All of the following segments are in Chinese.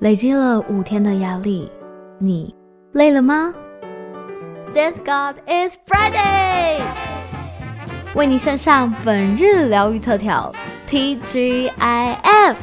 累积了五天的压力，你累了吗？Thank God it's Friday，为你献上本日疗愈特调 TGIF。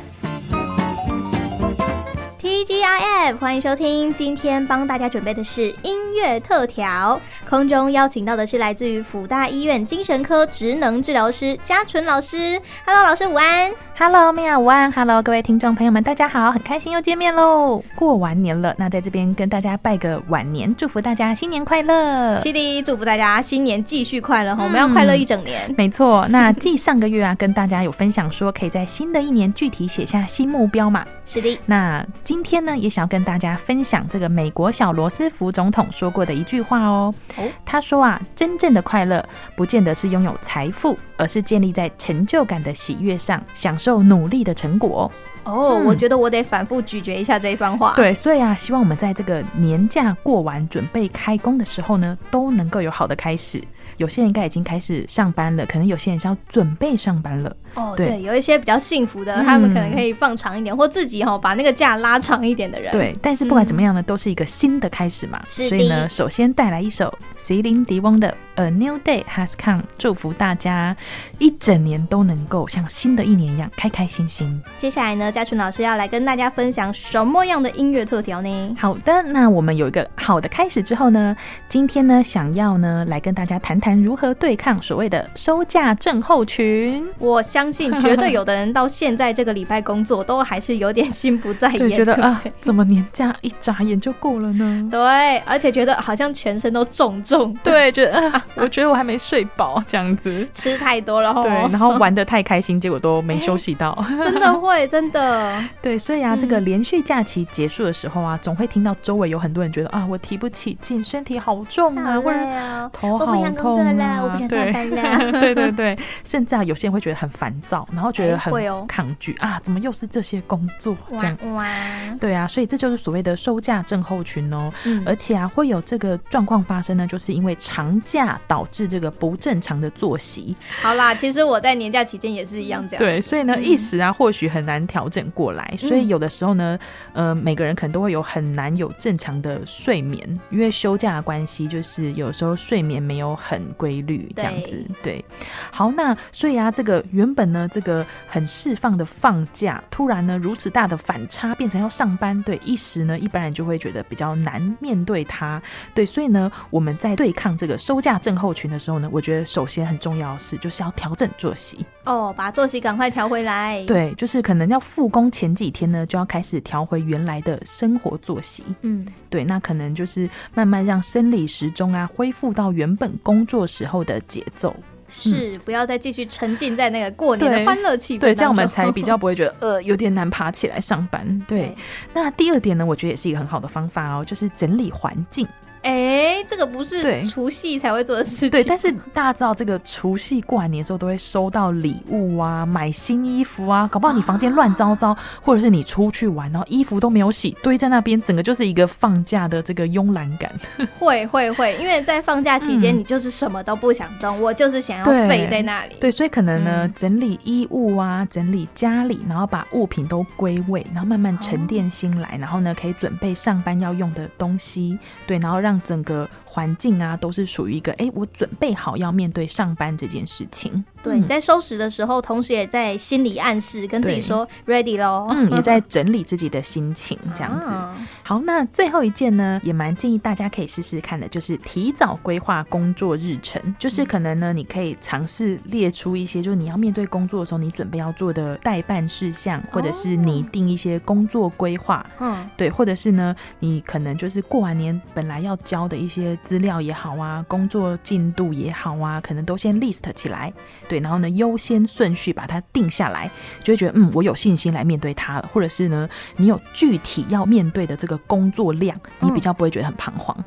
TGIF，欢迎收听。今天帮大家准备的是音乐特调。空中邀请到的是来自于辅大医院精神科职能治疗师嘉纯老师。Hello，老师午安。Hello，米娅午安。Hello，各位听众朋友们，大家好，很开心又见面喽。过完年了，那在这边跟大家拜个晚年，祝福大家新年快乐。是的，祝福大家新年继续快乐哈，我们要快乐一整年。嗯、没错，那继上个月啊，跟大家有分享说，可以在新的一年具体写下新目标嘛。是的，那今天呢，也想要跟大家分享这个美国小罗斯福总统说过的一句话哦。哦，他说啊，真正的快乐不见得是拥有财富，而是建立在成就感的喜悦上，享受。努力的成果哦，oh, 我觉得我得反复咀嚼一下这一番话。对，所以啊，希望我们在这个年假过完，准备开工的时候呢，都能够有好的开始。有些人应该已经开始上班了，可能有些人是要准备上班了。哦，对，对，有一些比较幸福的，嗯、他们可能可以放长一点，或自己哈把那个假拉长一点的人。对，但是不管怎么样呢，嗯、都是一个新的开始嘛。是。所以呢，首先带来一首席琳迪翁的《A New Day Has Come》，祝福大家一整年都能够像新的一年一样开开心心。接下来呢，嘉纯老师要来跟大家分享什么样的音乐特调呢？好的，那我们有一个好的开始之后呢，今天呢，想要呢来跟大家谈谈。谈如何对抗所谓的收假症候群？我相信绝对有的人到现在这个礼拜工作都还是有点心不在 焉，觉得啊，怎么年假一眨眼就过了呢？对，而且觉得好像全身都重重。对，觉得啊，我觉得我还没睡饱，这样子吃太多了，对，然后玩得太开心，结果都没休息到，欸、真的会真的。对，所以啊，这个连续假期结束的时候啊，总会听到周围有很多人觉得啊，我提不起劲，身体好重啊，啊或者头好痛。对了，我不想上班了。对对对，甚至啊，有些人会觉得很烦躁，然后觉得很抗拒、欸哦、啊，怎么又是这些工作这样？哇，对啊，所以这就是所谓的收假症候群哦。嗯、而且啊，会有这个状况发生呢，就是因为长假导致这个不正常的作息。好啦，其实我在年假期间也是一样这样。对，所以呢，嗯、一时啊，或许很难调整过来。所以有的时候呢，呃，每个人可能都会有很难有正常的睡眠，因为休假的关系，就是有时候睡眠没有很。规律这样子，对，对，好，那所以啊，这个原本呢，这个很释放的放假，突然呢，如此大的反差，变成要上班，对，一时呢，一般人就会觉得比较难面对它，对，所以呢，我们在对抗这个收假症候群的时候呢，我觉得首先很重要的是，就是要调整作息。哦，把作息赶快调回来，对，就是可能要复工前几天呢，就要开始调回原来的生活作息，嗯，对，那可能就是慢慢让生理时钟啊恢复到原本工作时候的节奏。是，嗯、不要再继续沉浸在那个过年的欢乐气氛，对，这样我们才比较不会觉得呃 有点难爬起来上班。对，对。那第二点呢，我觉得也是一个很好的方法哦，就是整理环境。哎，这个不是除夕才会做的事情。对，但是大家知道，这个除夕过完年的时候都会收到礼物啊，买新衣服啊，搞不好你房间乱糟糟，啊、或者是你出去玩，然后衣服都没有洗，堆在那边，整个就是一个放假的这个慵懒感。会会会，因为在放假期间，你就是什么都不想动，嗯、我就是想要废在那里对。对，所以可能呢，嗯、整理衣物啊，整理家里，然后把物品都归位，然后慢慢沉淀心来，哦、然后呢，可以准备上班要用的东西。对，然后让让整个环境啊，都是属于一个哎，我准备好要面对上班这件事情。对，你在收拾的时候，同时也在心理暗示跟自己说 ready 喽。嗯，也在整理自己的心情，这样子。好，那最后一件呢，也蛮建议大家可以试试看的，就是提早规划工作日程。就是可能呢，你可以尝试列出一些，就是你要面对工作的时候，你准备要做的待办事项，或者是拟定一些工作规划。嗯，对，或者是呢，你可能就是过完年本来要交的一些资料也好啊，工作进度也好啊，可能都先 list 起来。对，然后呢，优先顺序把它定下来，就会觉得嗯，我有信心来面对它了。或者是呢，你有具体要面对的这个工作量，你比较不会觉得很彷徨。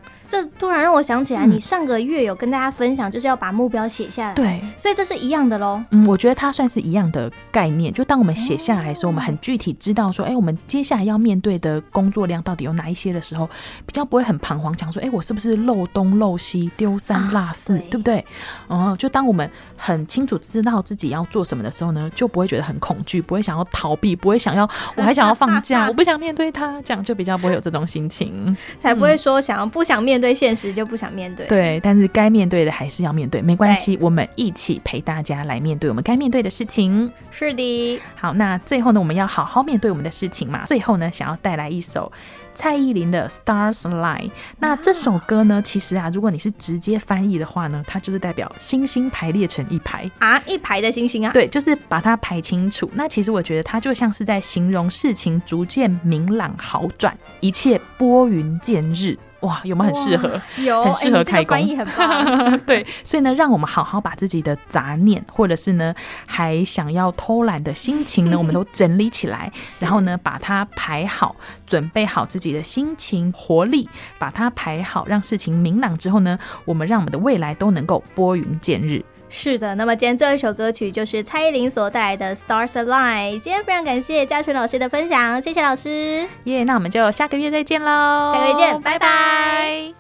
突然让我想起来，你上个月有跟大家分享，就是要把目标写下来。对，所以这是一样的喽。嗯，我觉得它算是一样的概念。就当我们写下来的时候，我们很具体知道说，哎，我们接下来要面对的工作量到底有哪一些的时候，比较不会很彷徨，讲说，哎，我是不是漏东漏西，丢三落四，啊、对，对不对？嗯，就当我们很清楚知道自己要做什么的时候呢，就不会觉得很恐惧，不会想要逃避，不会想要我还想要放假，我不想面对它，这样就比较不会有这种心情，才不会说想要不想面对现实就不想面对。对，但是该面对的还是要面对，没关系，我们一起陪大家来面对我们该面对的事情。是的，好，那最后呢，我们要好好面对我们的事情嘛。最后呢，想要带来一首。蔡依林的《Stars Align》，那这首歌呢，其实啊，如果你是直接翻译的话呢，它就是代表星星排列成一排啊，一排的星星啊，对，就是把它排清楚。那其实我觉得它就像是在形容事情逐渐明朗好转，一切拨云见日。哇，有没有很适合？有，很适合开工。欸、很棒 对，所以呢，让我们好好把自己的杂念，或者是呢，还想要偷懒的心情呢，我们都整理起来，然后呢，把它排好，准备好自己的心情活力，把它排好，让事情明朗之后呢，我们让我们的未来都能够拨云见日。是的，那么今天最后一首歌曲就是蔡依林所带来的《Stars Align》。今天非常感谢嘉纯老师的分享，谢谢老师。耶，yeah, 那我们就下个月再见喽！下个月见，拜拜。